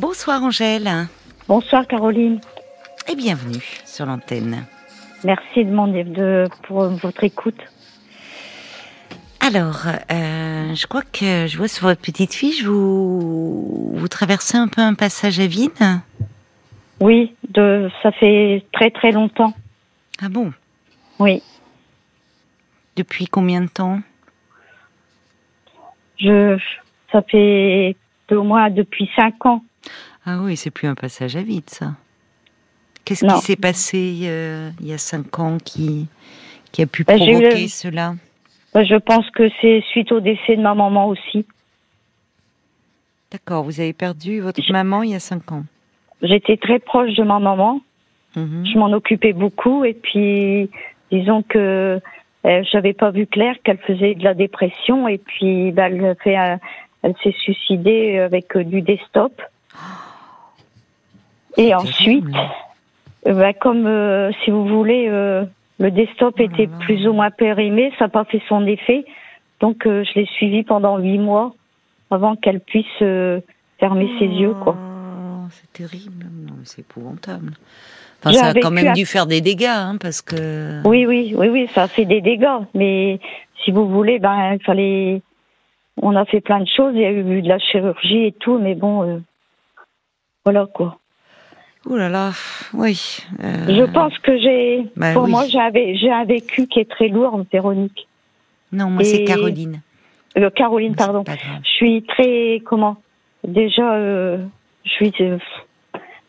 Bonsoir Angèle Bonsoir Caroline. et bienvenue sur l'antenne. Merci de, mon, de pour votre écoute. Alors, euh, je crois que je vois sur votre petite fiche, vous, vous traversez un peu un passage à vide. Oui, de, ça fait très très longtemps. Ah bon? Oui, Depuis combien de temps? Je, ça fait au moins depuis cinq ans. Ah oui, c'est plus un passage à vide, ça. Qu'est-ce qui s'est passé euh, il y a cinq ans qui, qui a pu Bah, provoquer le- cela? Ben, Je pense que c'est suite au décès de ma maman aussi. D'accord, vous avez perdu votre maman il y a cinq ans. J'étais très proche de ma maman. Mhm. Je m'en occupais beaucoup et puis disons que euh, j'avais pas vu clair qu'elle faisait de la dépression et puis ben, elle, fait, un- elle s'est suicidée avec euh, du desktop. Et ensuite, euh, ben, comme euh, si vous voulez, euh, le desktop Oh était là. plus ou moins périmé, ça n'a pas fait son effet. Donc euh, je l'ai suivie pendant huit mois avant qu'elle puisse euh, fermer ses yeux, quoi. Oh, c'est terrible. Non, mais c'est épouvantable. Enfin, ça a quand même dû faire des dégâts, hein, parce que. Oui, oui, oui, oui, ça a fait des dégâts. Mais si vous voulez, ben, il fallait. On a fait plein de choses. Il y a eu de la chirurgie et tout, mais bon, euh, voilà quoi. Ouh là là, oui. euh, Je pense que j'ai, bah pour oui. moi, j'ai un, vé- j'ai un vécu qui est très lourd, Véronique. Non, moi c'est Caroline. Euh, Caroline, pardon. Je suis très, comment Déjà, euh, je suis, je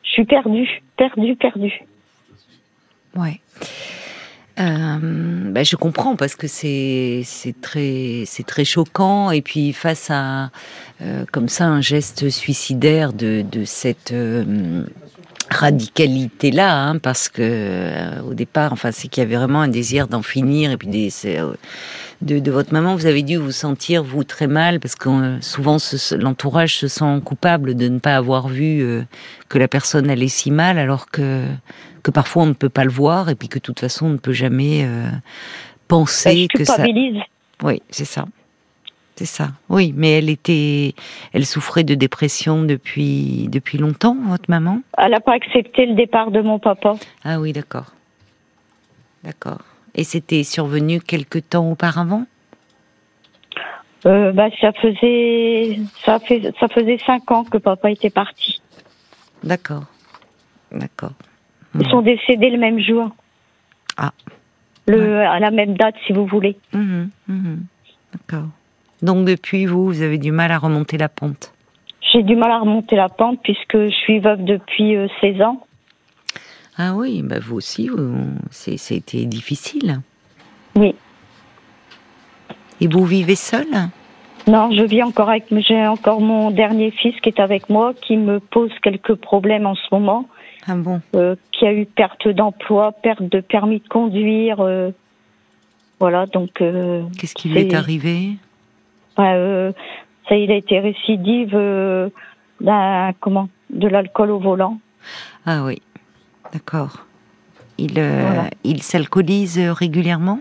suis perdue, perdue, perdue. Ouais. Bah, je comprends parce que c'est c'est très c'est très choquant et puis face à comme ça un geste suicidaire de de cette radicalité là parce que euh, au départ enfin c'est qu'il y avait vraiment un désir d'en finir et puis des euh, de, de votre maman vous avez dû vous sentir vous très mal parce que euh, souvent l'entourage se sent coupable de ne pas avoir vu euh, que la personne allait si mal alors que que parfois on ne peut pas le voir et puis que de toute façon on ne peut jamais euh, penser je que ça. Oui, c'est ça. C'est ça. Oui, mais elle était, elle souffrait de dépression depuis depuis longtemps, votre maman? Elle n'a pas accepté le départ de mon papa. Ah oui, d'accord, d'accord. Et c'était survenu quelque temps auparavant? Euh, bah, ça faisait, ça fait, ça faisait cinq ans que papa était parti. D'accord, d'accord. Ils sont décédés le même jour. Ah. Le, à la même date, si vous voulez. Mhm, mhm. D'accord. Donc depuis vous, vous avez du mal à remonter la pente. J'ai du mal à remonter la pente puisque je suis veuve depuis euh, 16 ans. Ah oui, bah vous aussi, c'était difficile. Oui. Et vous vivez seul Non, je vis encore avec, j'ai encore mon dernier fils qui est avec moi, qui me pose quelques problèmes en ce moment, Ah bon? Euh, qui a eu perte d'emploi, perte de permis de conduire. euh, voilà, donc. euh, Qu'est-ce qui lui est arrivé? Bah, euh, ça, il a été récidive euh, d'un comment, de l'alcool au volant. Ah oui, d'accord. Il, euh, Voilà. il s'alcoolise euh, régulièrement?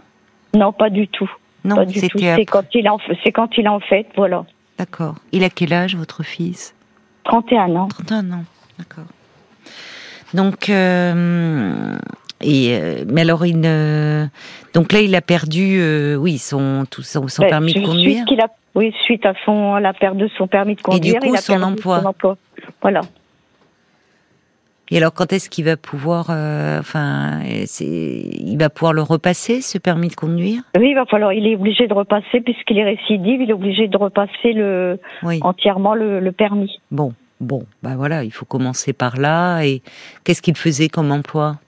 Non, pas du tout. Non, pas du tout. c'était C'est quand il en, c'est quand il en fait, voilà. D'accord. Il a quel âge, votre fils? 31 ans. 31 ans, d'accord. Donc, euh, et, euh, mais alors, il, euh, donc là, il a perdu, euh, oui, son, tout son, son Ben, permis de conduire. qu'il a, oui, suite à son, à la perte de son permis de Et du conduire, coup, il a son perdu emploi. son emploi. Voilà. Et alors, quand est-ce qu'il va pouvoir, euh, enfin, c'est, il va pouvoir le repasser, ce permis de conduire? Oui, il va falloir, il est obligé de repasser puisqu'il est récidive, il est obligé de repasser le, Oui. entièrement le, le permis. Bon, bon, bah voilà, il faut commencer par là. Et qu'est-ce qu'il faisait comme emploi?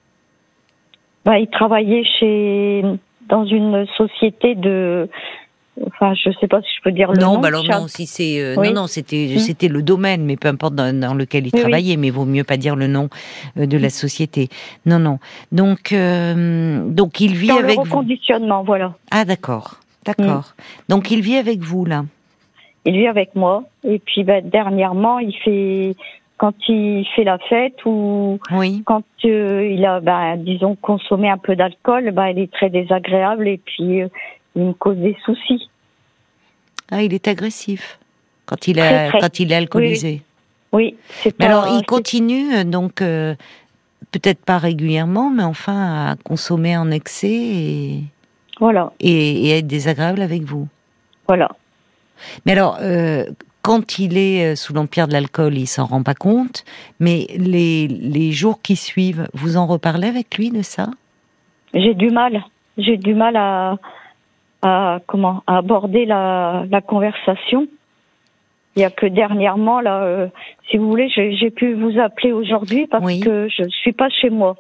Bah, il travaillait chez, dans une société de, enfin, je sais pas si je peux dire le Non, nom. bah alors non, si c'est euh, Oui. non non, c'était Mm. c'était le domaine, mais peu importe dans, dans lequel il Oui, oui. travaillait, mais vaut mieux pas dire le nom euh, de la société. Non non. Donc euh, donc il vit Dans avec le vous. reconditionnement, voilà. Ah d'accord, d'accord. Donc il vit avec vous là. Il vit avec moi. Et puis, bah, dernièrement, il fait, quand il fait la fête ou Oui. quand euh, il a, bah, disons, consommé un peu d'alcool, bah, il est très désagréable et puis euh, il me cause des soucis. Ah, il est agressif quand il très. quand il est alcoolisé. Oui, c'est Mais pas. alors, il continue, euh, donc, euh, peut-être pas régulièrement, mais enfin, à consommer en excès et, Voilà, et, et être désagréable avec vous. voilà. Mais alors, euh, quand il est euh, sous l'empire de l'alcool, il s'en rend pas compte, mais les, les jours qui suivent, vous en reparlez avec lui de ça? J'ai du mal. J'ai du mal à, à comment à aborder la, la conversation. Il y a que dernièrement là, euh, si vous voulez, j'ai pu vous appeler aujourd'hui parce Oui. que je suis pas chez moi.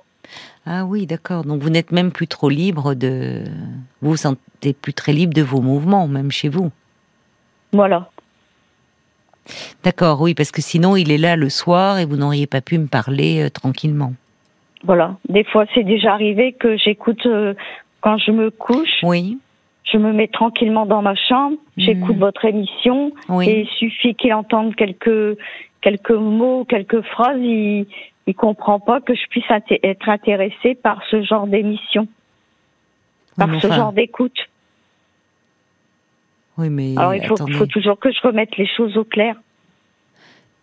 Ah oui, d'accord. Donc vous n'êtes même plus trop libre de... Vous vous sentez plus très libre de vos mouvements, même chez vous. Voilà. D'accord, oui, parce que sinon il est là le soir et vous n'auriez pas pu me parler euh, tranquillement. Voilà. Des fois, c'est déjà arrivé que j'écoute euh, quand je me couche. Oui, Je me mets tranquillement dans ma chambre. J'écoute Mhm. votre émission. oui. Et il suffit qu'il entende quelques quelques mots, quelques phrases, il il comprend pas que je puisse être intéressée par ce genre d'émission, par Oui, ce genre d'écoute. Oui, mais Alors il faut, toujours que je remette les choses au clair.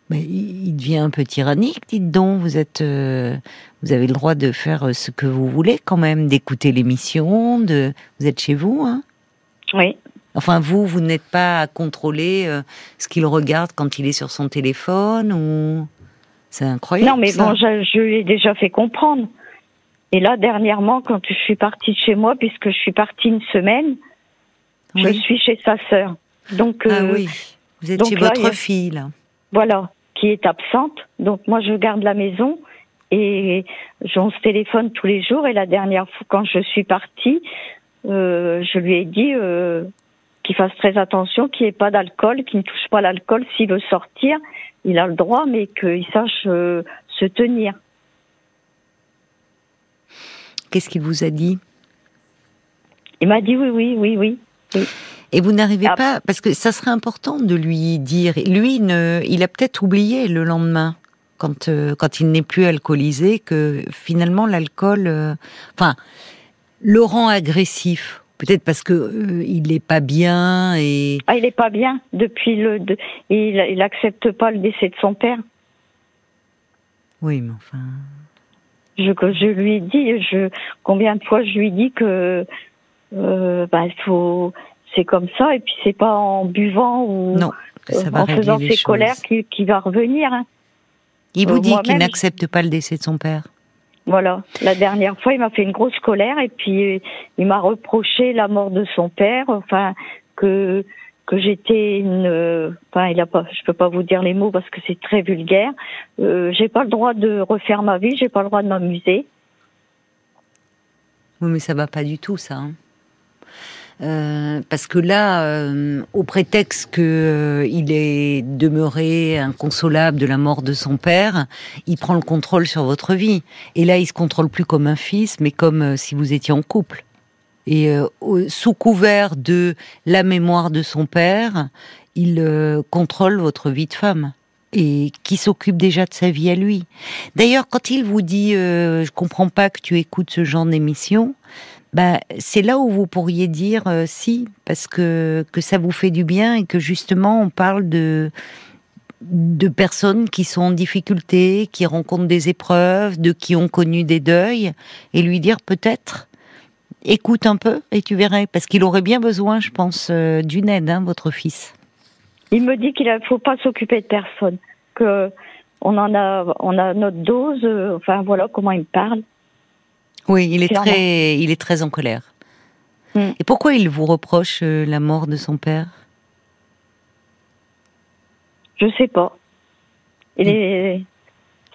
Mais il devient un peu tyrannique, dites donc. Vous êtes, euh, vous avez le droit de faire euh, ce que vous voulez quand même, d'écouter l'émission. De, vous êtes chez vous, hein Oui, Enfin, vous, vous n'êtes pas à contrôler euh, ce qu'il regarde quand il est sur son téléphone ou. C'est incroyable. non mais ça. bon, je, je lui ai déjà fait comprendre. Et là dernièrement, quand je suis partie de chez moi, puisque je suis partie une semaine, je suis chez sa sœur. Donc Ah euh, oui. Vous êtes donc chez là, votre fille là. voilà, qui est absente. Donc moi, je garde la maison et on se téléphone tous les jours. Et la dernière fois, quand je suis partie, euh, je lui ai dit euh, qu'il fasse très attention, qu'il n'y ait pas d'alcool, qu'il ne touche pas l'alcool. S'il veut sortir, il a le droit, mais qu'il sache euh, se tenir. Qu'est-ce qu'il vous a dit? Il m'a dit oui, oui, oui, oui. Et vous n'arrivez Ah. pas, parce que ça serait important de lui dire. Lui, ne, il a peut-être oublié le lendemain, quand euh, quand il n'est plus alcoolisé, que finalement l'alcool, euh, enfin, le rend agressif. Peut-être parce que euh, il n'est pas bien et Ah, il est pas bien depuis le. de- il, il accepte pas le décès de son père. oui, mais enfin, je, je lui dit, je, combien de fois je lui dit que euh, bah, faut, c'est comme ça, et puis c'est pas en buvant ou non, en faisant ses choses. colères qu'il va revenir. hein. Il vous Euh, dit qu'il n'accepte pas le décès de son père. Voilà. La dernière fois, il m'a fait une grosse colère, et puis il m'a reproché la mort de son père, enfin que que j'étais une, enfin il a pas, je peux pas vous dire les mots parce que c'est très vulgaire. Euh, j'ai pas le droit de refaire ma vie, j'ai pas le droit de m'amuser. Oui, mais ça va pas du tout, ça. hein. Euh, parce que là, euh, au prétexte que euh, est demeuré inconsolable de la mort de son père, il prend le contrôle sur votre vie. Et là, il se contrôle plus comme un fils, mais comme euh, si vous étiez en couple. Et euh, sous couvert de la mémoire de son père, il contrôle votre vie de femme et qui s'occupe déjà de sa vie à lui. D'ailleurs, quand il vous dit euh, je comprends pas que tu écoutes ce genre d'émission, bah, c'est là où vous pourriez dire euh, si, parce que, que ça vous fait du bien et que justement on parle de, de personnes qui sont en difficulté, qui rencontrent des épreuves, de qui ont connu des deuils, et lui dire peut-être, écoute un peu et tu verrais, parce qu'il aurait bien besoin, je pense, euh, d'une aide, hein, votre fils. Il me dit qu'il ne faut pas s'occuper de personne, que on en a, on a notre dose. euh, enfin voilà comment il me parle. Oui, il est Clairement. très, il est très en colère. Mm. Et pourquoi il vous reproche euh, la mort de son père? Je sais pas. Il est,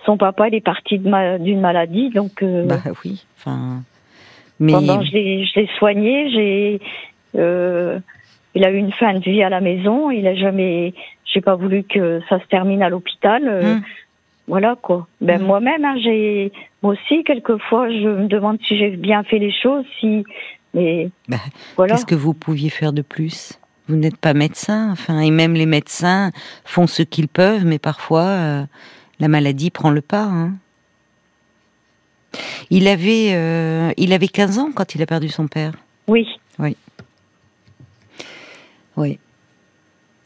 son papa, il est parti ma- d'une maladie, donc euh, Bah oui, enfin. Mais pendant je l'ai, je l'ai soigné, j'ai, euh, il a eu une fin de vie à la maison. Il a jamais, j'ai pas voulu que ça se termine à l'hôpital. Mm. Voilà quoi. Ben Mm. moi-même, hein, j'ai, moi aussi quelquefois, je me demande si j'ai bien fait les choses, si, mais Bah, voilà. qu'est-ce que vous pouviez faire de plus? Vous n'êtes pas médecin, enfin, et même les médecins font ce qu'ils peuvent, mais parfois euh, la maladie prend le pas. hein. Il avait, euh, il avait 15 ans quand il a perdu son père. Oui. Oui.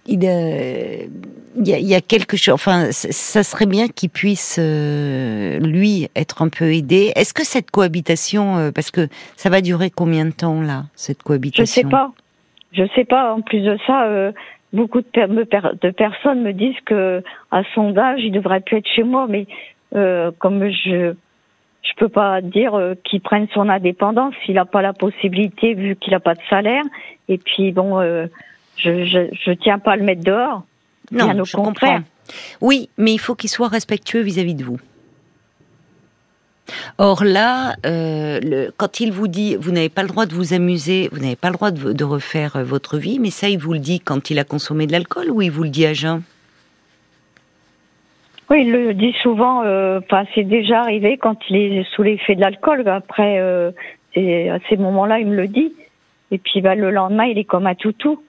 Il, euh, il y, a quelque chose. Enfin, ça serait bien qu'il puisse euh, lui être un peu aidé. Est-ce que cette cohabitation, euh, parce que ça va durer combien de temps là, cette cohabitation? Je sais pas. Je sais pas. En plus de ça, euh, beaucoup de, de, personnes me disent que à son âge, il devrait plus être chez moi. Mais comme je je peux pas dire qu'il prenne son indépendance, il n'a pas la possibilité vu qu'il n'a pas de salaire. Et puis bon, je, je je tiens pas à le mettre dehors. Non, je comprends. Oui, mais il faut qu'il soit respectueux vis-à-vis de vous. Or là, euh, quand il vous dit vous n'avez pas le droit de vous amuser, vous n'avez pas le droit de, refaire euh, votre vie, mais ça, il vous le dit quand il a consommé de l'alcool ou il vous le dit à jeun? Oui, il le dit souvent. Euh, c'est déjà arrivé quand il est sous l'effet de l'alcool. Après, à ces moments-là, il me le dit. Et puis, bah, le lendemain, il est comme un toutou.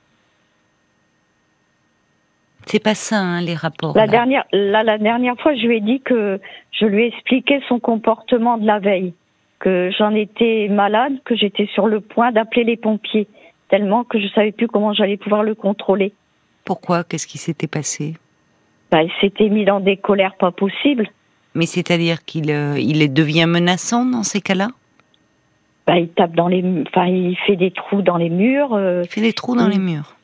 C'est pas ça, hein, les rapports. La dernière, la dernière fois, je lui ai dit que je lui ai expliqué son comportement de la veille, que j'en étais malade, que j'étais sur le point d'appeler les pompiers, tellement que je savais plus comment j'allais pouvoir le contrôler. Pourquoi? Qu'est-ce qui s'était passé? Bah, Il s'était mis dans des colères pas possibles. Mais c'est-à-dire qu'il euh, il devient menaçant dans ces cas-là? Bah, Il tape dans les, enfin, il fait des trous dans les murs. Euh, il fait des trous dans les murs.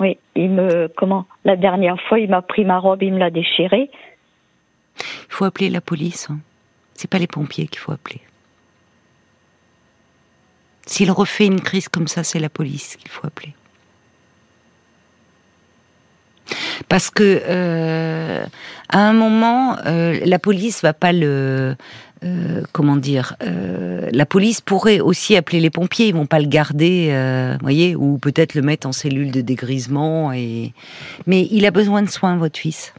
Oui, il me comment la dernière fois, il m'a pris ma robe, il me l'a déchirée. Il faut appeler la police. Hein. C'est pas les pompiers qu'il faut appeler. S'il refait une crise comme ça, c'est la police qu'il faut appeler. Parce que euh, à un moment, euh, la police va pas le euh, comment dire, la police pourrait aussi appeler les pompiers. Ils vont pas le garder, voyez, ou peut-être le mettre en cellule de dégrisement. Et mais il a besoin de soins, votre fils.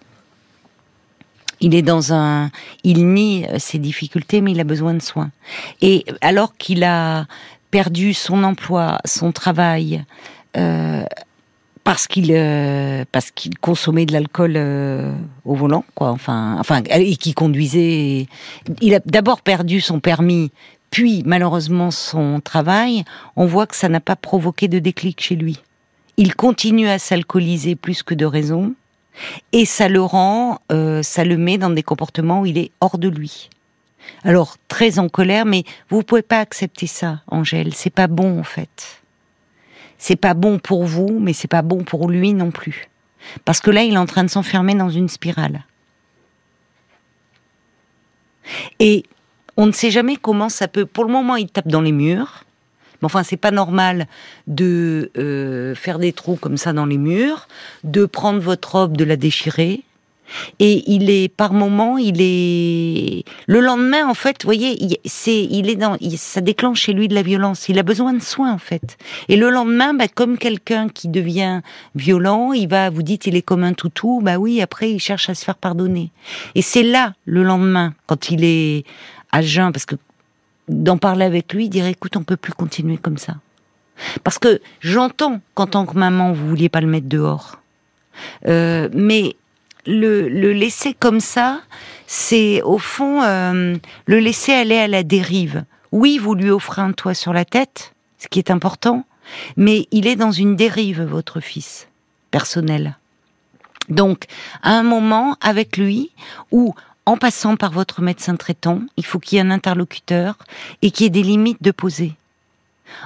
Il est dans un, il nie ses difficultés, mais il a besoin de soins. Et alors qu'il a perdu son emploi, son travail, parce qu'il euh, parce qu'il consommait de l'alcool euh, au volant quoi. Enfin enfin et qui conduisait. Il a d'abord perdu son permis puis malheureusement son travail. On voit que ça n'a pas provoqué de déclic chez lui. Il continue à s'alcooliser plus que de raison et ça le rend euh, ça le met dans des comportements où il est hors de lui. Alors très en colère mais vous pouvez pas accepter ça Angèle. C'est pas bon en fait c'est pas bon pour vous, mais c'est pas bon pour lui non plus. Parce que là, il est en train de s'enfermer dans une spirale. Et on ne sait jamais comment ça peut. Pour le moment, il tape dans les murs. Mais enfin, c'est pas normal de euh, faire des trous comme ça dans les murs, de prendre votre robe, de la déchirer, et il est par moment, il est le lendemain en fait, vous voyez, c'est il est dans, ça déclenche chez lui de la violence. Il a besoin de soins en fait. Et le lendemain, bah, comme quelqu'un qui devient violent, il va, vous dites, il est comme un toutou, bah oui, après il cherche à se faire pardonner. Et c'est là le lendemain, quand il est à jeun, parce que d'en parler avec lui, dire écoute, on peut plus continuer comme ça. Parce que j'entends qu'en tant que maman, vous vouliez pas le mettre dehors. Euh, mais le, laisser comme ça, c'est au fond euh, le laisser aller à la dérive. Oui, vous lui offrez un toit sur la tête, ce qui est important, mais il est dans une dérive, votre fils, personnel. Donc, à un moment, avec lui, ou en passant par votre médecin traitant, il faut qu'il y ait un interlocuteur et qu'il y ait des limites de poser.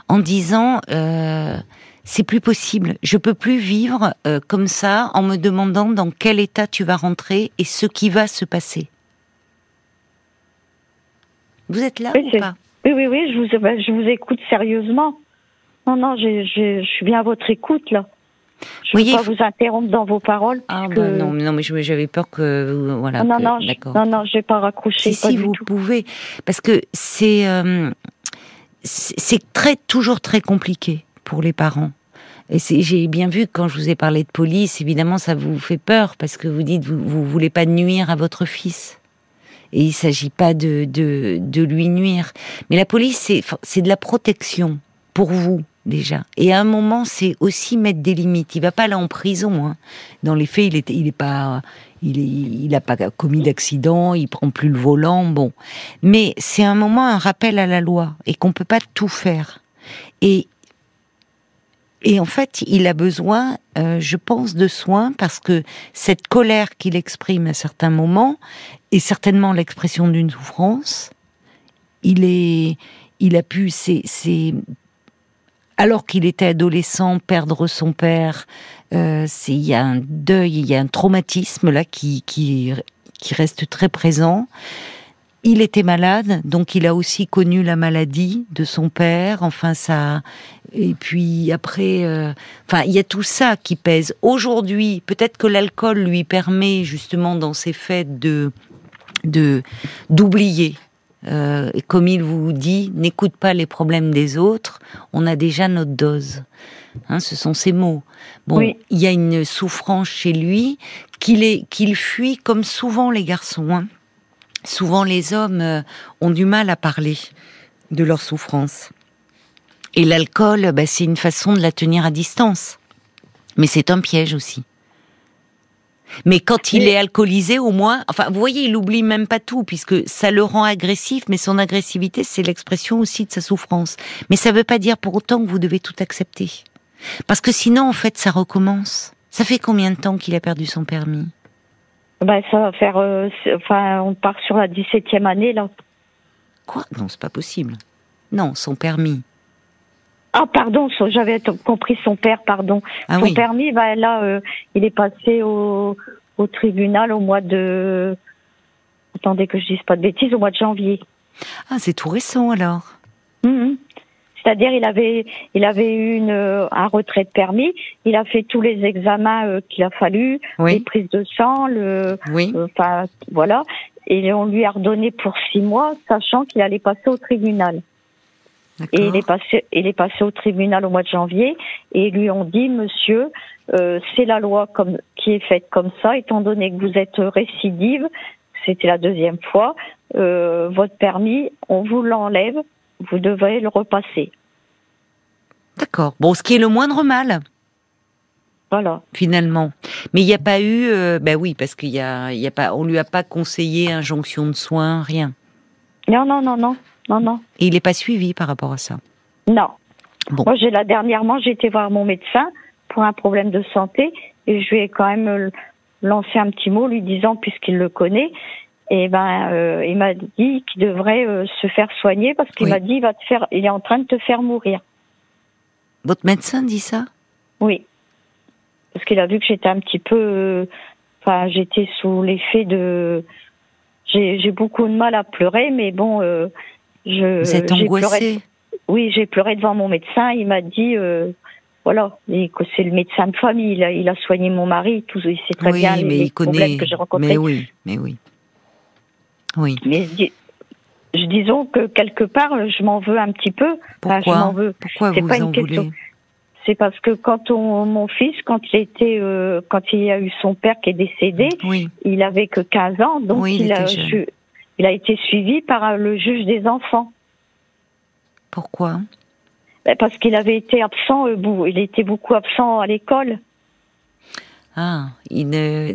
En disant, euh, c'est plus possible. Je peux plus vivre euh, comme ça en me demandant dans quel état tu vas rentrer et ce qui va se passer. Vous êtes là oui, ou pas? Oui, oui, oui, je vous, bah, je vous écoute sérieusement. Non, non, je, suis bien à votre écoute là. Je ne veux pas vous interrompre dans vos paroles. Ah bah non, non, mais j'avais peur que voilà. Non, non, non, non, je vais pas raccrocher. Si, vous pouvez, parce que c'est euh, c'est très toujours très compliqué pour les parents. Et j'ai bien vu quand je vous ai parlé de police, évidemment, ça vous fait peur parce que vous dites vous, vous voulez pas nuire à votre fils. Et il s'agit pas de, de, lui nuire. Mais la police, c'est de la protection pour vous déjà. Et à un moment, c'est aussi mettre des limites. Il va pas aller en prison. Hein. Dans les faits, il est, il est pas, il, est, il a pas commis d'accident, il prend plus le volant. Bon, mais c'est un moment un rappel à la loi et qu'on peut pas tout faire. Et Et en fait, il a besoin, euh, je pense, de soins parce que cette colère qu'il exprime à certains moments est certainement l'expression d'une souffrance. Il est, il a pu, c'est, alors qu'il était adolescent, perdre son père, euh, il y a un deuil, il y a un traumatisme là qui, reste très présent. Il était malade, donc il a aussi connu la maladie de son père. Enfin, ça. Et puis après, euh, enfin, il y a tout ça qui pèse. Aujourd'hui, peut-être que l'alcool lui permet justement dans ses fêtes de d'oublier. Euh, et comme il vous dit, n'écoute pas les problèmes des autres. On a déjà notre dose. Hein, ce sont ses mots. Bon, il y a une souffrance chez lui qu'il fuit comme souvent les garçons. Hein souvent les hommes euh, ont du mal à parler de leur souffrance. Et l'alcool, bah, c'est une façon de la tenir à distance. Mais c'est un piège aussi. Mais quand il est alcoolisé, au moins, enfin, vous voyez, il oublie même pas tout, puisque ça le rend agressif, mais son agressivité, c'est l'expression aussi de sa souffrance. Mais ça ne veut pas dire pour autant que vous devez tout accepter. Parce que sinon, en fait, ça recommence. Ça fait combien de temps qu'il a perdu son permis? Ben, ça va faire. Euh, enfin, on part sur la 17e année, là. Quoi? Non, c'est pas possible. Non, son permis. Ah, pardon, j'avais compris son père, pardon. Ah son permis, ben là, euh, il est passé au, au tribunal au mois de. Attendez que je dise pas de bêtises, au mois de janvier. Ah, c'est tout récent alors. Mmh. C'est-à-dire, il avait, il avait eu une, un retrait de permis. Il a fait tous les examens euh, qu'il a fallu, les prises de sang, le, oui. Euh, enfin, voilà. Et on lui a redonné pour six mois, sachant qu'il allait passer au tribunal. Et il est passé, il est passé au tribunal au mois de janvier et ils lui ont dit, monsieur, euh, c'est la loi comme qui est faite comme ça, étant donné que vous êtes récidive, c'était la deuxième fois, euh, votre permis, on vous l'enlève vous devrez le repasser. D'accord. Bon, ce qui est le moindre mal. Voilà. Finalement. Mais il n'y a pas eu, euh, ben oui, parce qu'il y a, il y a pas, on lui a pas conseillé injonction de soins, rien. Non, non, non, non, non, non. Et il n'est pas suivi par rapport à ça. Non. Bon. Moi, j'ai là dernièrement, j'ai été voir mon médecin pour un problème de santé et je lui ai quand même euh, lancé un petit mot lui disant, puisqu'il le connaît, et ben euh, il m'a dit qu'il devrait euh, se faire soigner parce qu'il m'a dit il va te faire il est en train de te faire mourir. Votre médecin dit ça? Oui. Parce qu'il a vu que j'étais un petit peu euh, enfin j'étais sous l'effet de j'ai beaucoup de mal à pleurer mais bon je Vous êtes angoissée? Oui, j'ai pleuré devant mon médecin, il m'a dit voilà, c'est le médecin de famille, il a, il a soigné mon mari, tout, il sait très bien les, il problèmes que j'ai rencontrés. Mais oui, mais oui. Oui. Mais disons que quelque part, je m'en veux un petit peu. Pourquoi je m'en veux. Pourquoi vous pas une question. C'est parce que quand on, mon fils, quand il était, euh, quand il a eu son père qui est décédé, il avait que 15 ans, donc il, a, il a été suivi par le juge des enfants. Pourquoi? Ben, Parce qu'il avait été absent, euh, il était beaucoup absent à l'école. Ah, il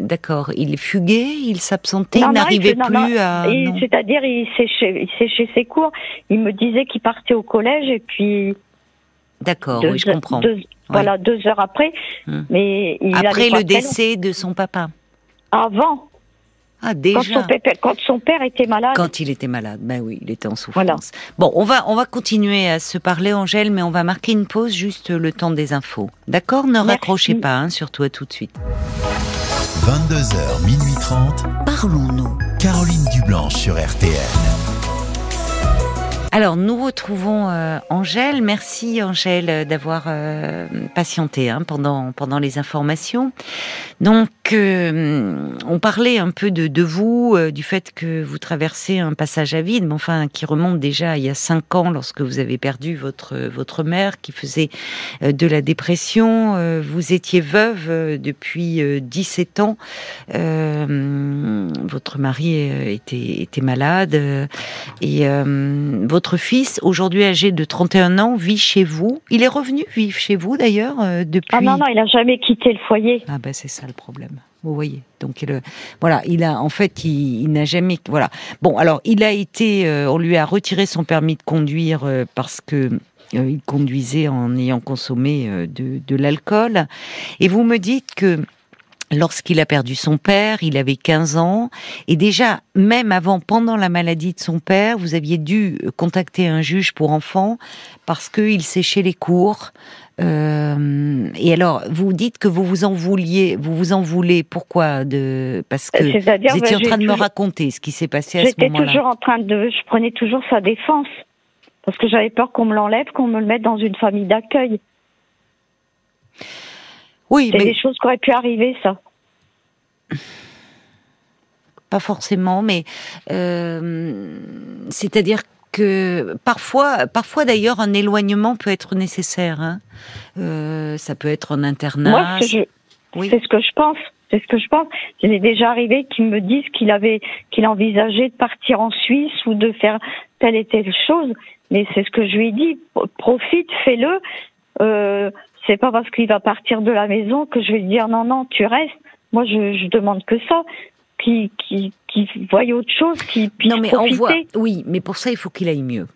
d'accord, il fuguait, il s'absentait, il n'arrivait plus à. C'est-à-dire, il séchait, ses cours. Il me disait qu'il partait au collège et puis. D'accord, oui, je comprends. Voilà, deux heures après. Hum. Mais après le décès de son papa. Avant. Ah, déjà. Quand son, père, était malade. Quand il était malade, ben oui, il était en souffrance. Bon, on va, on va continuer à se parler, Angèle, mais on va marquer une pause, juste le temps des infos. D'accord? Ne raccrochez pas, hein, surtout à tout de suite. 22h, minuit 30. Parlons-nous. Caroline Dublanche sur RTN. Alors, nous retrouvons euh, Angèle. Merci Angèle d'avoir euh, patienté hein, pendant pendant les informations. Donc, euh, on parlait un peu de, vous, du fait que vous traversez un passage à vide, mais enfin qui remonte déjà il y a cinq ans lorsque vous avez perdu votre votre mère, qui faisait de la dépression. vous étiez veuve depuis 17 ans. votre mari était était malade et votre fils, aujourd'hui âgé de 31 ans, vit chez vous. Il est revenu vivre chez vous d'ailleurs euh, depuis. Ah non non, il n'a jamais quitté le foyer. Ah ben c'est ça le problème. Vous voyez. Donc il, voilà, il a en fait il, n'a jamais voilà. Bon alors il a été, euh, on lui a retiré son permis de conduire euh, parce que il conduisait en ayant consommé de, de l'alcool. Et vous me dites que lorsqu'il a perdu son père, il avait 15 ans, et déjà, même avant, pendant la maladie de son père, vous aviez dû contacter un juge pour enfants parce qu'il séchait les cours. Euh, et alors, vous dites que vous vous en vouliez, vous vous en voulez. Pourquoi de Parce que vous étiez en train de me raconter ce qui s'est passé à ce moment-là. J'étais toujours en train de, je prenais toujours sa défense parce que j'avais peur qu'on me l'enlève, qu'on me le mette dans une famille d'accueil. Oui, c'est des choses qui auraient pu arriver, ça. Pas forcément, mais euh, c'est-à-dire que parfois, parfois d'ailleurs, un éloignement peut être nécessaire. Hein. Euh, ça peut être un internat. Moi, c'est ce que je pense. C'est ce que je pense. Il est déjà arrivé qu'ils me disent qu'il avait, qu'il envisageait de partir en Suisse ou de faire telle et telle chose. Mais c'est ce que je lui ai dit. Profite, fais-le. Euh, c'est pas parce qu'il va partir de la maison que je vais lui dire non, non, tu restes. Moi, je, je demande que ça. Qui, qui, qui voient autre chose, qui puisse non, mais profiter. On voit, oui, mais pour ça, il faut qu'il aille mieux.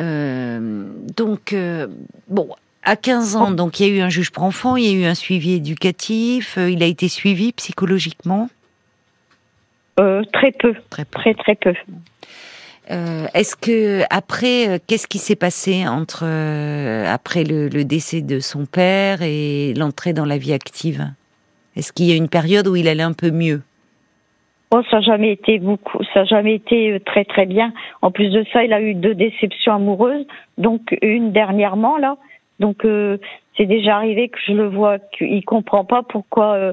Euh, donc, euh, bon, à 15 ans, donc il y a eu un juge pour enfants, il y a eu un suivi éducatif, euh, il a été suivi psychologiquement? Très peu. Très peu. Très, très peu. Euh, Est-ce que après, euh, qu'est-ce qui s'est passé entre euh, après le, le, décès de son père et l'entrée dans la vie active? Est-ce qu'il y a une période où il allait un peu mieux? Oh, ça n'a jamais été beaucoup, ça n'a jamais été euh, très très bien. En plus de ça, il a eu deux déceptions amoureuses, donc une dernièrement là. Donc euh, c'est déjà arrivé que je le vois qu'il comprend pas pourquoi euh,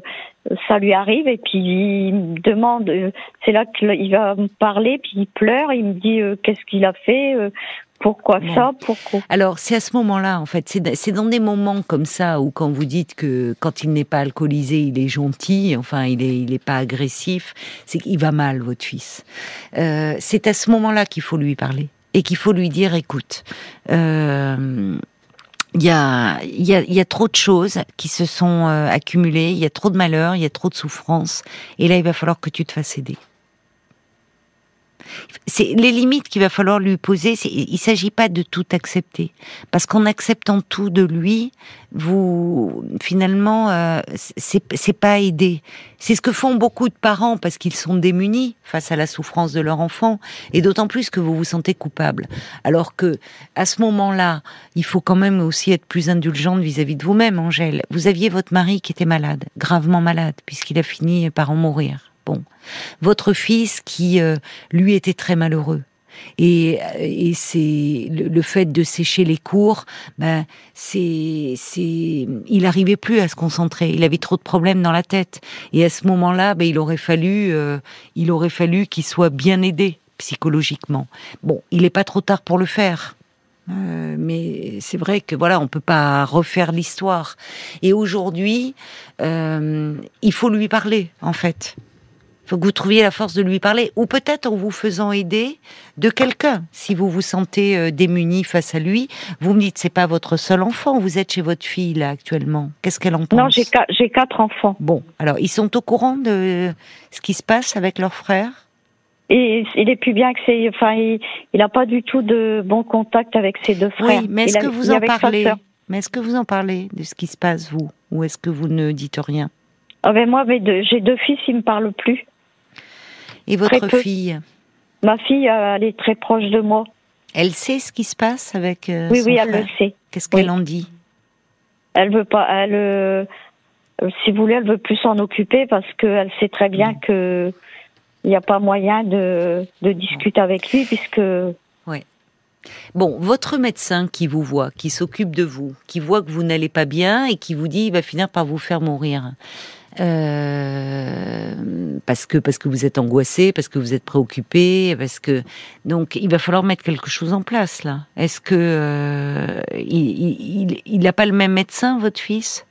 ça lui arrive et puis il me demande euh, c'est là qu'il va me parler puis il pleure il me dit euh, qu'est-ce qu'il a fait pourquoi ça Pourquoi? Alors, c'est à ce moment-là, en fait. C'est dans des moments comme ça où, quand vous dites que quand il n'est pas alcoolisé, il est gentil, enfin, il est, il est pas agressif, c'est qu'il va mal, votre fils. Euh, c'est à ce moment-là qu'il faut lui parler et qu'il faut lui dire, écoute, euh, il y a, il y, a, il y a trop de choses qui se sont euh, accumulées, il y a trop de malheurs, il y a trop de souffrances, et là il va falloir que tu te fasses aider. C'est les limites qu'il va falloir lui poser. Il s'agit pas de tout accepter, parce qu'en acceptant tout de lui, vous finalement euh, c'est pas aider. C'est ce que font beaucoup de parents parce qu'ils sont démunis face à la souffrance de leur enfant, et d'autant plus que vous vous sentez coupable. Alors que à ce moment-là, il faut quand même aussi être plus indulgente vis-à-vis de vous-même, Angèle. Vous aviez votre mari qui était malade, gravement malade, puisqu'il a fini par en mourir. Bon, votre fils qui euh, lui était très malheureux. Et, c'est le, fait de sécher les cours, ben c'est c'est il arrivait plus à se concentrer. Il avait trop de problèmes dans la tête. Et à ce moment-là, ben il aurait fallu euh, il aurait fallu qu'il soit bien aidé psychologiquement. Bon, il n'est pas trop tard pour le faire. Euh, mais c'est vrai que voilà, on peut pas refaire l'histoire. Et aujourd'hui, il faut lui parler en fait faut que vous trouviez la force de lui parler, ou peut-être en vous faisant aider de quelqu'un. Si vous vous sentez euh, démuni face à lui, vous me dites c'est pas votre seul enfant, vous êtes chez votre fille là actuellement. Qu'est-ce qu'elle en pense Non, j'ai j'ai quatre enfants. Bon, alors ils sont au courant de ce qui se passe avec leur frère? Et il est plus bien que c'est, enfin, il n'a pas du tout de bon contact avec ses deux frères. Oui, mais est-ce que vous en parlez? Mais est-ce que vous en parlez de ce qui se passe vous, ou est-ce que vous ne dites rien? Ah ben moi, j'ai deux fils, ils me parlent plus. Et votre fille Ma fille, euh, elle est très proche de moi. Elle sait ce qui se passe avec euh, oui, son oui, elle le sait. Qu'est-ce qu'elle en dit Elle veut pas. Elle, euh, si vous voulez, elle veut plus s'en occuper parce qu'elle sait très bien mm. que il n'y a pas moyen de, de discuter avec lui puisque. Oui. Bon, votre médecin qui vous voit, qui s'occupe de vous, qui voit que vous n'allez pas bien et qui vous dit il va finir par vous faire mourir. Euh, parce que parce que vous êtes angoissé, parce que vous êtes préoccupé, parce que donc il va falloir mettre quelque chose en place là. Est-ce que euh, il il n'a pas le même médecin votre fils?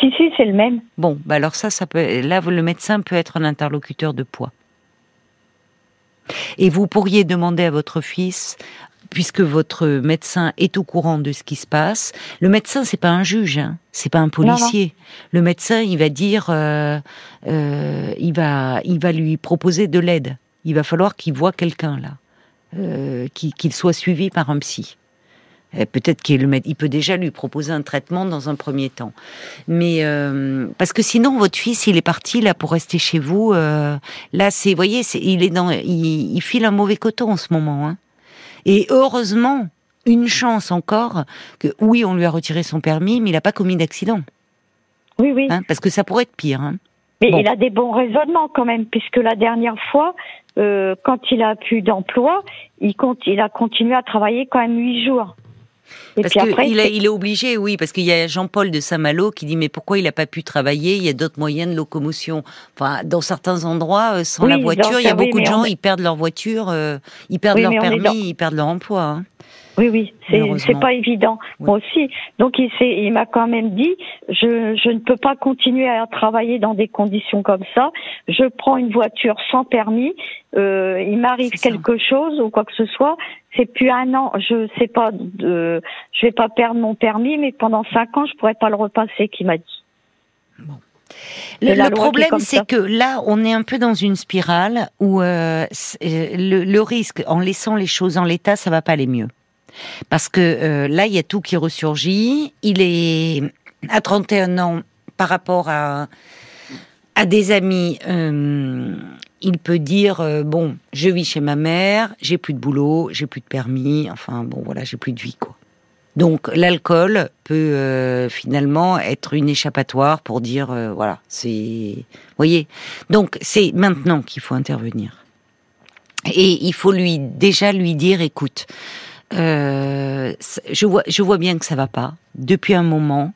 Si si c'est le même. Bon bah alors ça ça peut là le médecin peut être un interlocuteur de poids. Et vous pourriez demander à votre fils puisque votre médecin est au courant de ce qui se passe. Le médecin, c'est pas un juge, hein, c'est pas un policier. Le médecin, il va dire, euh, euh, il va, il va lui proposer de l'aide. Il va falloir qu'il voit quelqu'un là, euh, qu'il soit suivi par un psy. Euh, peut-être qu'il il peut déjà lui proposer un traitement dans un premier temps. Mais euh, parce que sinon votre fils il est parti là pour rester chez vous. Euh, là c'est, voyez, il est dans, il, file un mauvais coton en ce moment. Hein. Et heureusement, une chance encore que oui on lui a retiré son permis, mais il n'a pas commis d'accident. Oui oui. Hein, parce que ça pourrait être pire. Hein. Mais il a des bons raisonnements quand même, puisque la dernière fois, quand il a plus d'emploi, il, compte, il a continué à travailler quand même huit jours parce qu'il il est obligé, oui, parce qu'il y a Jean-Paul de Saint-Malo qui dit mais pourquoi il n'a pas pu travailler? Il y a d'autres moyens de locomotion. Enfin, dans certains endroits, euh, sans la voiture, il y a beaucoup de gens, ils perdent leur voiture, euh, ils perdent leur permis, ils perdent leur emploi. Hein. Oui, oui, c'est pas évident. Moi aussi. Donc il, il m'a quand même dit, je, je ne peux pas continuer à travailler dans des conditions comme ça. Je prends une voiture sans permis. Euh, il m'arrive quelque chose ou quoi que ce soit. C'est plus un an. Je sais pas. De, je vais pas perdre mon permis, mais pendant cinq ans, je pourrais pas le repasser. Qui m'a dit. Bon. Le, problème, c'est que là, on est un peu dans une spirale où euh, le, le, risque, en laissant les choses en l'état, ça va pas aller mieux. Parce que euh, là, il y a tout qui ressurgit. Il est à 31 ans par rapport à, à des amis. Euh, il peut dire euh, bon, je vis chez ma mère, j'ai plus de boulot, j'ai plus de permis, enfin bon voilà, j'ai plus de vie quoi. Donc l'alcool peut finalement être une échappatoire pour dire voilà, c'est voyez. Donc c'est maintenant qu'il faut intervenir. Et il faut lui déjà lui dire écoute, euh, je vois, je vois bien que ça va pas depuis un moment.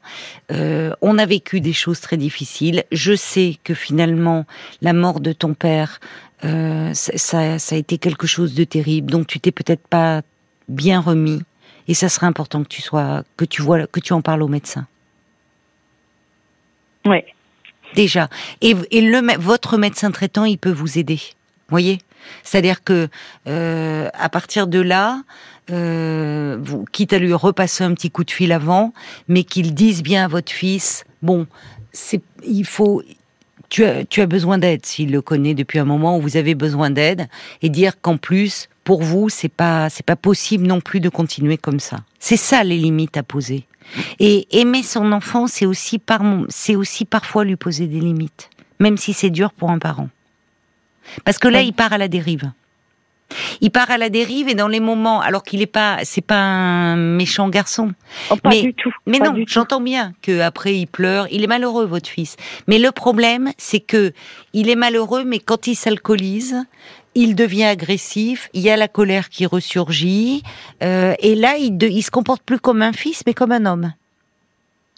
Euh, on a vécu des choses très difficiles. Je sais que finalement, la mort de ton père, euh, ça, ça, a été quelque chose de terrible, donc tu t'es peut-être pas bien remis. Et ça serait important que tu sois, que tu vois, que tu en parles au médecin. Oui. Déjà. Et, et le, votre médecin traitant, il peut vous aider. Voyez? C'est-à-dire que euh, à partir de là, euh, quitte à lui repasser un petit coup de fil avant, mais qu'il dise bien à votre fils, bon, c'est, il faut, tu as, besoin d'aide s'il le connaît depuis un moment où vous avez besoin d'aide et dire qu'en plus, pour vous, c'est pas, c'est pas possible non plus de continuer comme ça. C'est ça les limites à poser. Et aimer son enfant, c'est aussi parfois lui poser des limites, même si c'est dur pour un parent. Parce que là, il part à la dérive. Il part à la dérive et dans les moments, alors qu'il est pas, c'est pas un méchant garçon. Oh, pas du tout. Mais non, j'entends bien que après il pleure. Il est malheureux, votre fils. Mais le problème, c'est que il est malheureux, mais quand il s'alcoolise, il devient agressif. Il y a la colère qui ressurgit, euh, et là, il, il se comporte plus comme un fils, mais comme un homme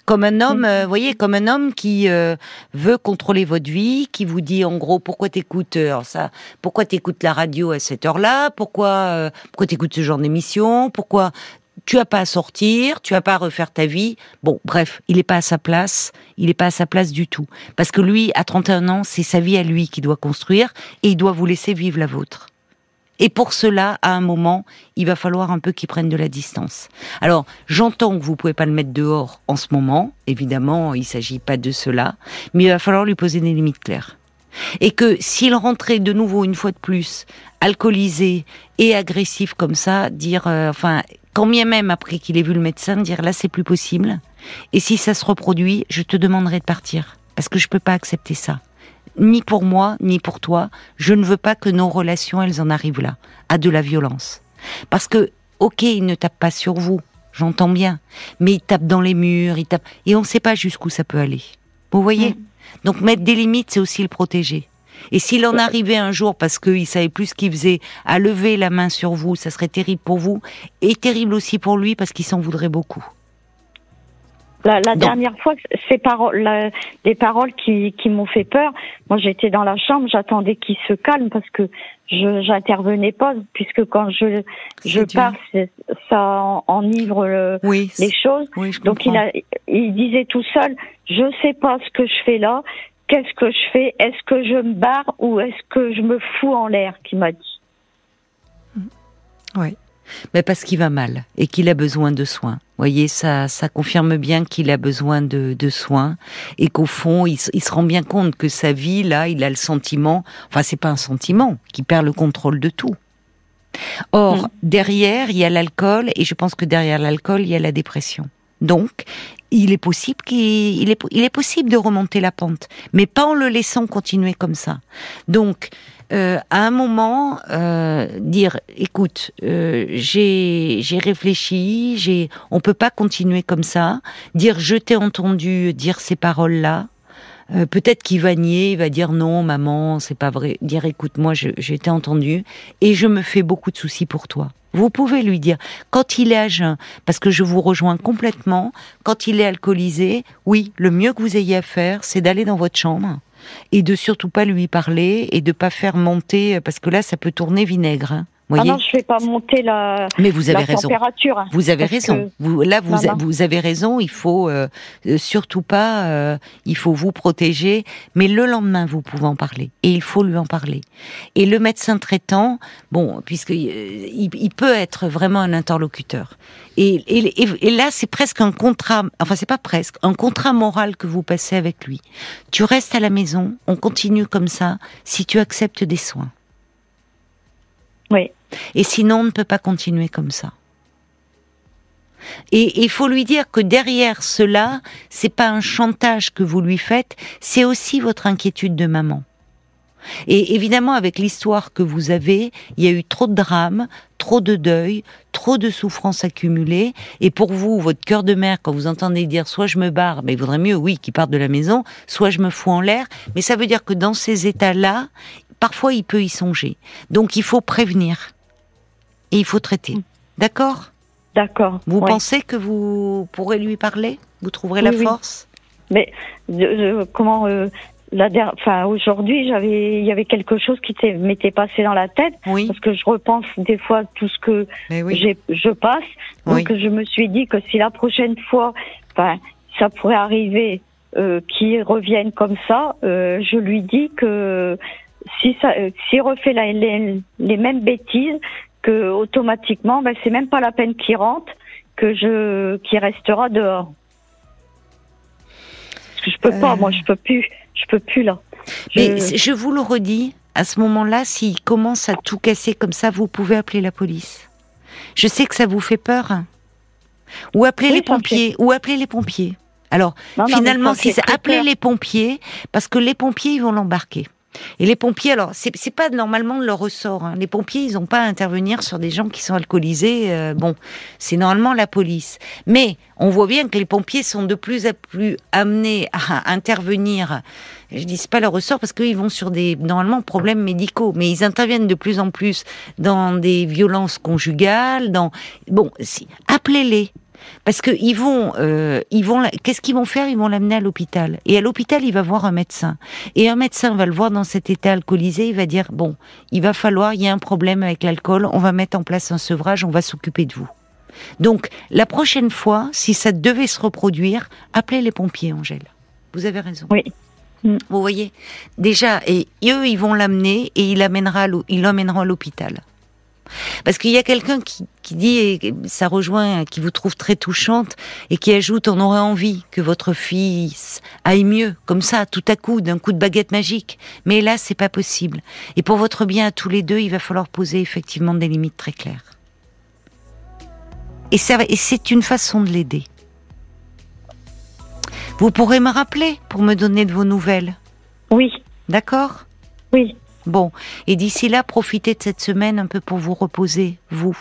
comme un homme, euh, vous voyez, comme un homme qui euh, veut contrôler votre vie, qui vous dit en gros pourquoi t'écoutes euh, ça, pourquoi t'écoutes la radio à cette heure-là, pourquoi pourquoi t'écoutes ce genre d'émission, pourquoi tu as pas à sortir, tu as pas à refaire ta vie. Bon, bref, il n'est pas à sa place, il n'est pas à sa place du tout. Parce que lui, à 31 ans, c'est sa vie à lui qu'il doit construire et il doit vous laisser vivre la vôtre. Et pour cela, à un moment, il va falloir un peu qu'il prenne de la distance. Alors, j'entends que vous pouvez pas le mettre dehors en ce moment. Évidemment, il s'agit pas de cela. Mais il va falloir lui poser des limites claires. Et que s'il rentrait de nouveau une fois de plus, alcoolisé et agressif comme ça, dire, euh, enfin, quand bien même après qu'il ait vu le médecin, dire là c'est plus possible. Et si ça se reproduit, je te demanderai de partir parce que je peux pas accepter ça ni pour moi, ni pour toi. Je ne veux pas que nos relations, elles en arrivent là, à de la violence. Parce que, ok, il ne tape pas sur vous, j'entends bien, mais il tape dans les murs, il tape, et on ne sait pas jusqu'où ça peut aller. Vous voyez mm. Donc mettre des limites, c'est aussi le protéger. Et s'il en arrivait un jour, parce qu'il savait plus ce qu'il faisait, à lever la main sur vous, ça serait terrible pour vous, et terrible aussi pour lui, parce qu'il s'en voudrait beaucoup. La, la dernière fois, ces paroles, des paroles qui, qui m'ont fait peur. Moi, j'étais dans la chambre, j'attendais qu'il se calme parce que je j'intervenais pas, puisque quand je je pars, ça enivre les choses. Donc il a, il disait tout seul, je sais pas ce que je fais là. Qu'est-ce que je fais Est-ce que je me barre ou est-ce que je me fous en l'air Qui m'a dit. Oui mais parce qu'il va mal et qu'il a besoin de soins. Vous voyez, ça, ça confirme bien qu'il a besoin de, de soins et qu'au fond, il, il, se rend bien compte que sa vie, là, il a le sentiment, enfin, c'est pas un sentiment, qu'il perd le contrôle de tout. Or, mm. derrière, il y a l'alcool, et je pense que derrière l'alcool, il y a la dépression. Donc, il est possible qu'il est, il est possible de remonter la pente, mais pas en le laissant continuer comme ça. Donc, euh, à un moment, euh, dire, écoute, euh, j'ai réfléchi, j'ai, on peut pas continuer comme ça. Dire, je t'ai entendu dire ces paroles-là. Euh, peut-être qu'il va nier, il va dire non, maman, c'est pas vrai. Dire, écoute, moi, j'ai été entendu et je me fais beaucoup de soucis pour toi. Vous pouvez lui dire, quand il est à jeun, parce que je vous rejoins complètement, quand il est alcoolisé, oui, le mieux que vous ayez à faire, c'est d'aller dans votre chambre et de surtout pas lui parler et de pas faire monter, parce que là, ça peut tourner vinaigre. Hein ah non, je vais pas monter la, Mais vous avez raison. température. Vous avez raison. Vous, là, vous, vous avez raison. Il faut euh, euh, surtout pas. Euh, il faut vous protéger. Mais le lendemain, vous pouvez en parler. Et il faut lui en parler. Et le médecin traitant, bon, puisque il, il peut être vraiment un interlocuteur. Et, et, et là, c'est presque un contrat. Enfin, c'est pas presque un contrat moral que vous passez avec lui. Tu restes à la maison. On continue comme ça. Si tu acceptes des soins. Oui. Et sinon, on ne peut pas continuer comme ça. Et il faut lui dire que derrière cela, c'est pas un chantage que vous lui faites, c'est aussi votre inquiétude de maman. Et évidemment, avec l'histoire que vous avez, il y a eu trop de drames, trop de deuil, trop de souffrances accumulées. Et pour vous, votre cœur de mère, quand vous entendez dire soit je me barre, mais il vaudrait mieux, oui, qu'il parte de la maison, soit je me fous en l'air. Mais ça veut dire que dans ces états-là, parfois il peut y songer. Donc il faut prévenir et il faut traiter. Mm. D'accord? D'accord. Vous pensez que vous pourrez lui parler? Vous trouverez la force? Mais comment euh, la enfin aujourd'hui j'avais il y avait quelque chose qui m'était passé dans la tête oui. parce que je repense des fois tout ce que je passe donc je me suis dit que si la prochaine fois enfin ça pourrait arriver euh, qu'il revienne comme ça euh, je lui dis que si ça s'il refait les, les mêmes bêtises que automatiquement, ben, c'est même pas la peine qu'il rentre, que je, qu'il restera dehors. Parce que je peux pas, moi, je peux plus, je peux plus là. Je... Mais je vous le redis, à ce moment-là, s'il commence à tout casser comme ça, vous pouvez appeler la police. Je sais que ça vous fait peur. Ou appeler les pompiers, ou appeler les pompiers. Alors, finalement, si c'est appeler les pompiers, parce que les pompiers, ils vont l'embarquer. Et les pompiers, alors c'est pas normalement leur ressort. Hein. Les pompiers, ils n'ont pas à intervenir sur des gens qui sont alcoolisés. Euh, bon, c'est normalement la police. Mais on voit bien que les pompiers sont de plus en plus amenés à intervenir. Je dis pas leur ressort parce qu'ils vont sur des normalement problèmes médicaux, mais ils interviennent de plus en plus dans des violences conjugales. Dans bon, appelez-les parce que ils vont, euh, ils vont, qu'est-ce qu'ils vont faire? Ils vont l'amener à l'hôpital. Et à l'hôpital, il va voir un médecin. Et un médecin va le voir dans cet état alcoolisé. Il va dire bon, il va falloir, il y a un problème avec l'alcool. On va mettre en place un sevrage. On va s'occuper de vous. Donc la prochaine fois, si ça devait se reproduire, appelez les pompiers, Angèle. Vous avez raison. Oui. Mm. Vous voyez? Déjà, et eux, ils vont l'amener et il l'amènera, il l'emmènera à l'hôpital. Parce qu'il y a quelqu'un qui, dit, et ça rejoint, qui vous trouve très touchante, et qui ajoute, on aurait envie que votre fils aille mieux, comme ça, tout à coup, d'un coup de baguette magique. Mais là, c'est pas possible. Et pour votre bien à tous les deux, il va falloir poser effectivement des limites très claires. Et, et c'est une façon de l'aider. Vous pourrez me rappeler pour me donner de vos nouvelles? Oui. D'accord? Oui. Bon, et d'ici là, profitez de cette semaine un peu pour vous reposer, vous.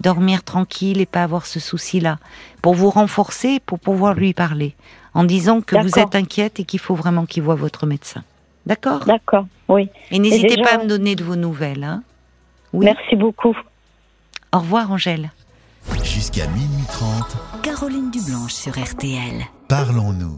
Dormir tranquille et pas avoir ce souci-là. Pour vous renforcer, pour pouvoir lui parler. En disant que vous êtes inquiète et qu'il faut vraiment qu'il voit votre médecin. D'accord? D'accord, oui. Et n'hésitez pas à me donner de vos nouvelles. Hein Merci beaucoup. Au revoir, Angèle. Jusqu'à minuit 30. Caroline Dublanche sur RTL. Parlons-nous.